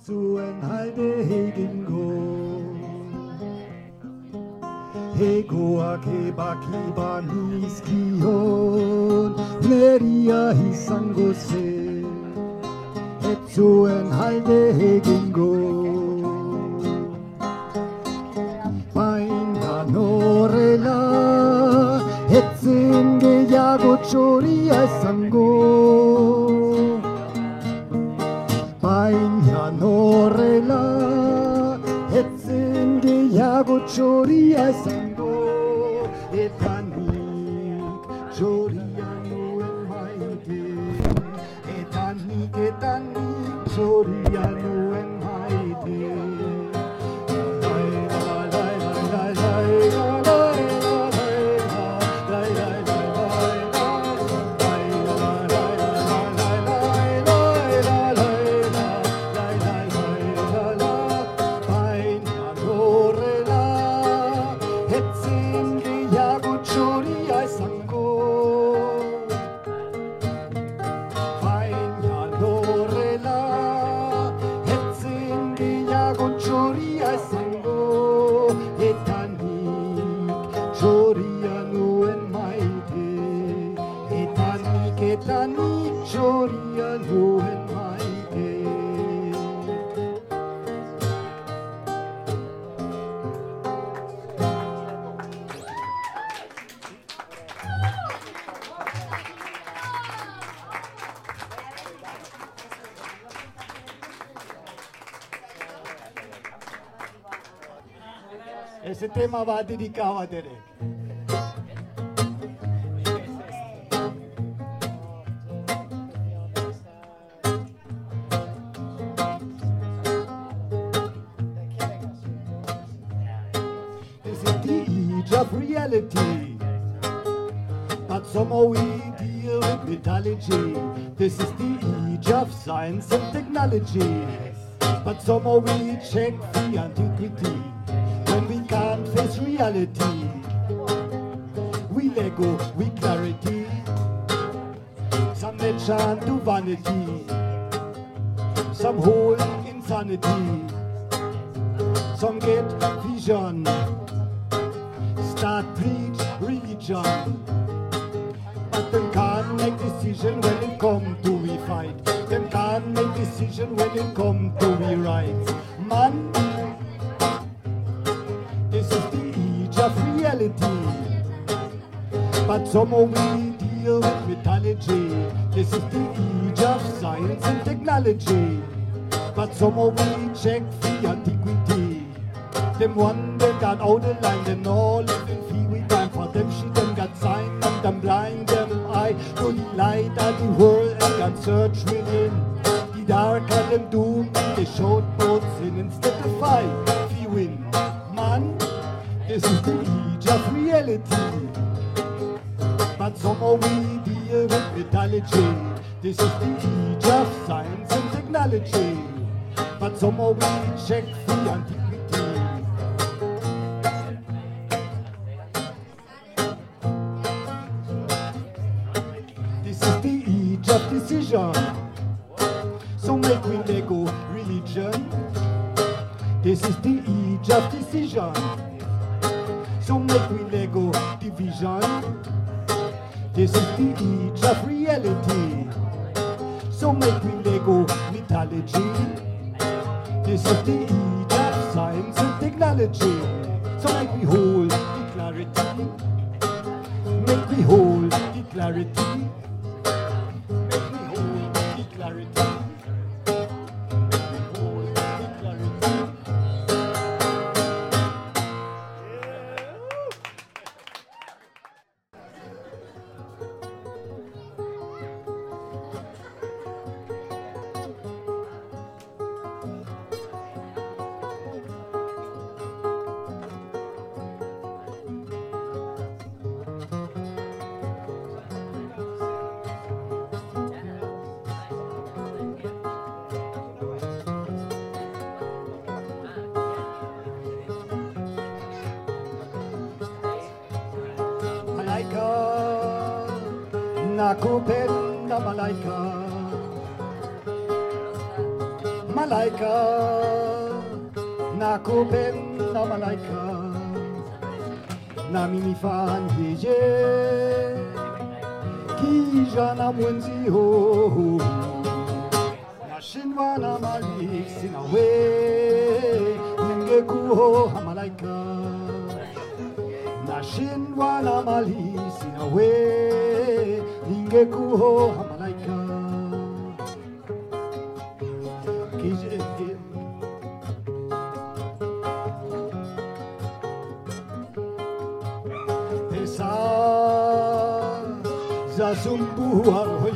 zuen alde egingo Hegoak ebaki banizkion Neria izango zen Ez zuen alde egingo Baina norrela Etzen gehiago txoria izango txoria izango Eta nik txoria nuen maite. Eta nik eta nik txoria nuen Ese tema va dedicado a Derek. This is the age of reality. But somehow we deal with mythology. This is the age of science and technology. But somehow we check the antiquity reality. We let go with clarity. Chant to vanity. Some hold insanity. Some get vision. Start preach religion. But them can't make decision when it come to we fight. Them can't make decision when it come to we right. Man, But somehow we deal with mythology. This is the age of science and technology. But somehow we check the antiquity. Them one they got out the line, them all living free with time for them shit them got sign and them blind them eye to the light of the world and got search within. The dark of them doom and they showed both sin instead of fight. You win, man, this is the age of reality. But somehow we deal with mythology. This is the age of science and technology. But somehow we check the antiquity. This is the age of decision. So make we Lego religion. This is the age of decision. So make we Lego division. This is the age of reality. So make me Lego mythology. This is the age of science and technology. So make we hold the clarity. Make me hold the clarity. Malaika, nakupenda malaika. malaika nakupenda malaika. Nami nifanyeje kijana mwenzio nashindwa na mali sina we. Ningekuoa malaika. Nashindwa na mali nawe ningekuhoha malaika esa zasumbuharho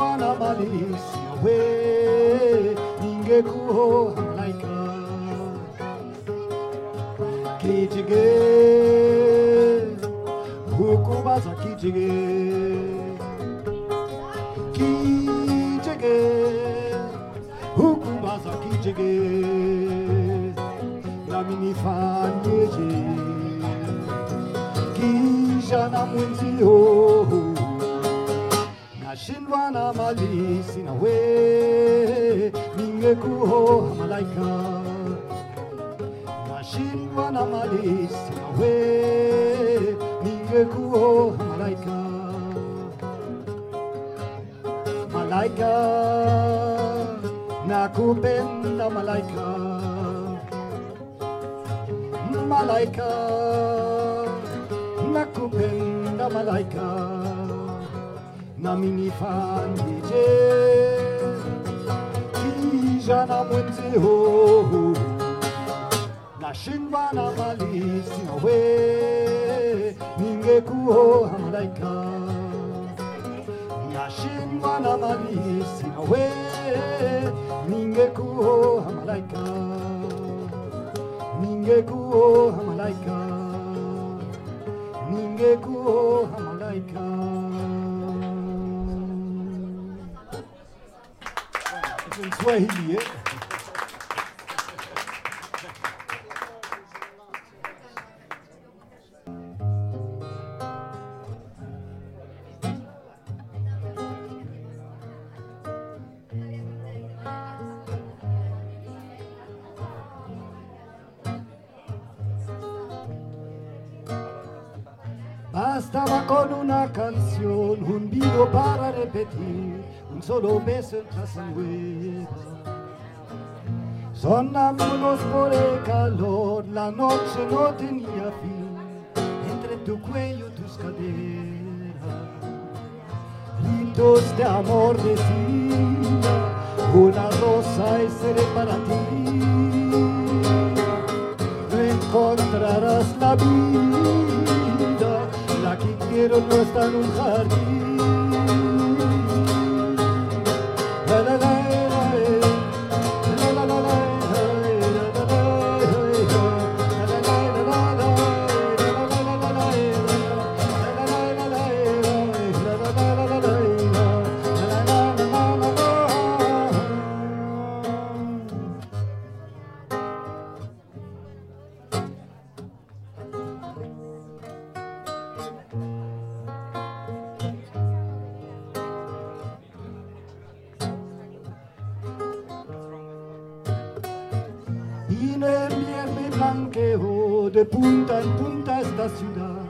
kuwa na malisi we ningekuhangaika kijige hukuma za kijige. Kijige hukuma za kijige. Nami nifanyeje? Kijana mwenzio nashindwa na mali sina we malaika. Nashindwa na mali sina we malaika. Malaika. Nakupenda malaika. Malaika. Nakupenda malaika na minifandije kija na mwenzi Na nashindwa na mali sinawe ningekuoa malaika. Nashindwa na mali sinawe ningekuoa malaika. Ningekuoa malaika. Ningekuoa Swahili, eh? Bastaba con una canción, un vivo para repetir, un solo beso en casa nueva. Sonámbulos por el calor, la noche no tenía fin, entre tu cuello tus caderas. Gritos de amor decía, una rosa es para ti encontrarás la vida, la que quiero no está en un jardín. Vine enviarme blanqueo de punta en punta esta ciudad,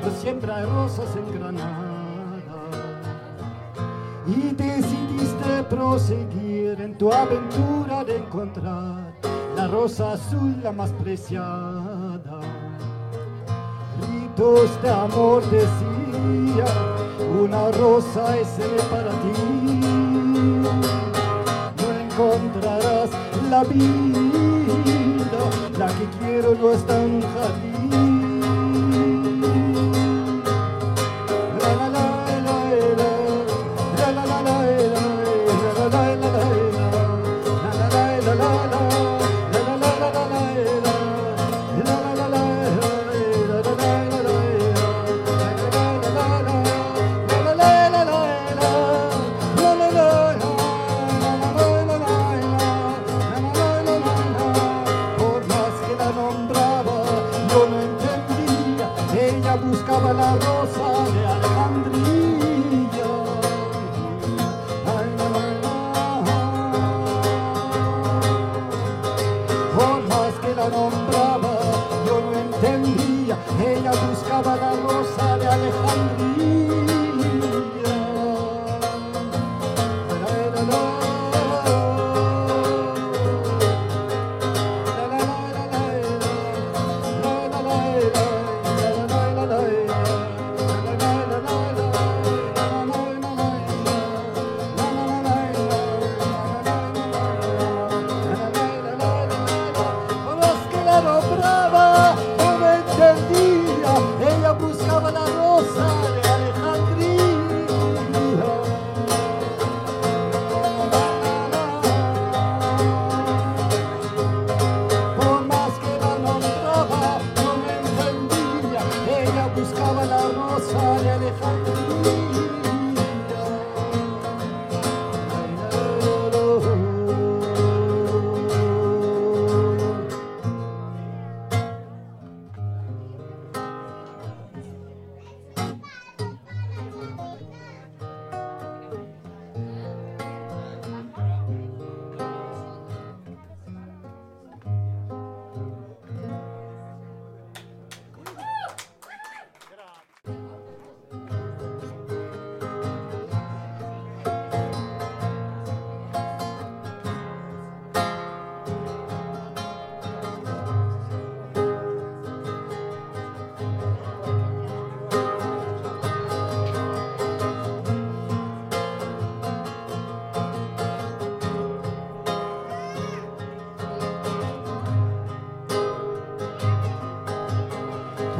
pues siempre hay rosas en Granada. Y decidiste proseguir en tu aventura de encontrar la rosa azul la más preciada. Gritos de amor decía, una rosa es para ti no encontrarás la vida, quiero no es tan jardín.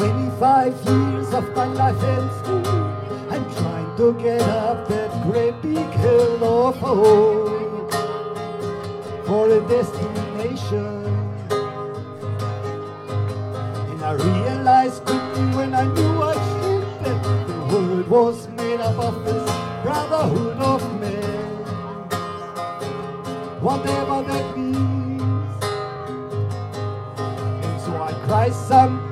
25 years of my life in school. I'm trying to get up that great big hill of hope for a destination. And I realized quickly when I knew I should that the world was made up of this brotherhood of men. Whatever that means. And so I cried some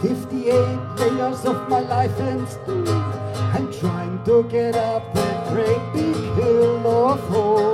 58 layers of my life and stew. I'm trying to get up that great big hill of hope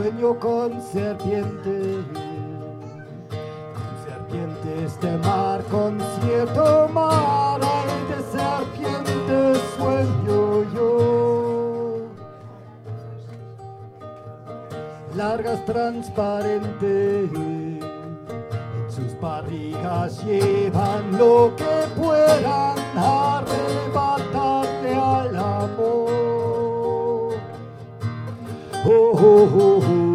Sueño con serpientes, con serpientes de mar, con cierto mar, de serpientes sueño yo. Largas transparentes, en sus barrigas llevan lo que puedan arrebatarle Oh, oh, oh,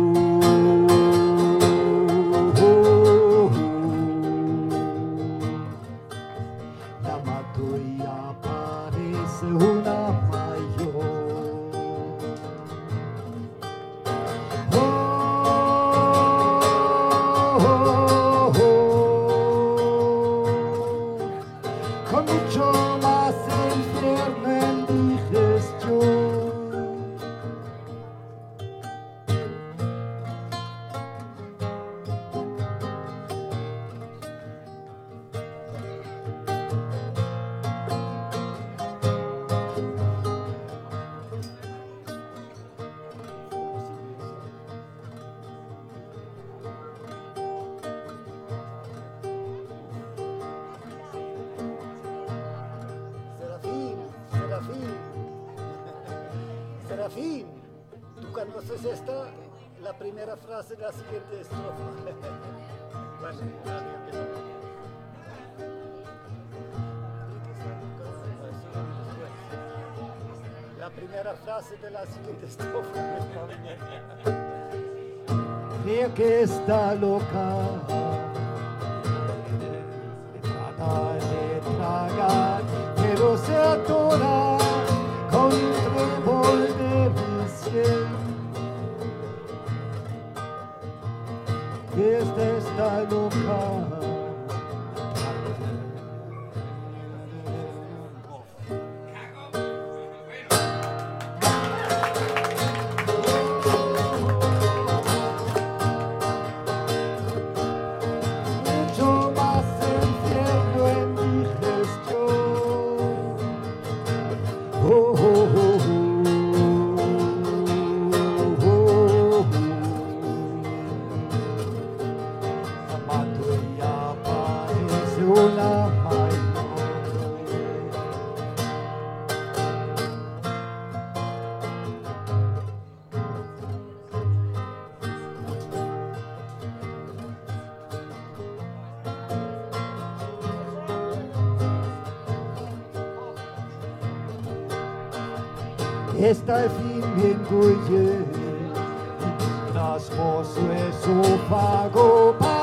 La primera frase de la siguiente estrofa. Bueno, La primera frase de la siguiente estrofa. Creo que está loca. Está loca. está el fin de cuyer, las voces su pago.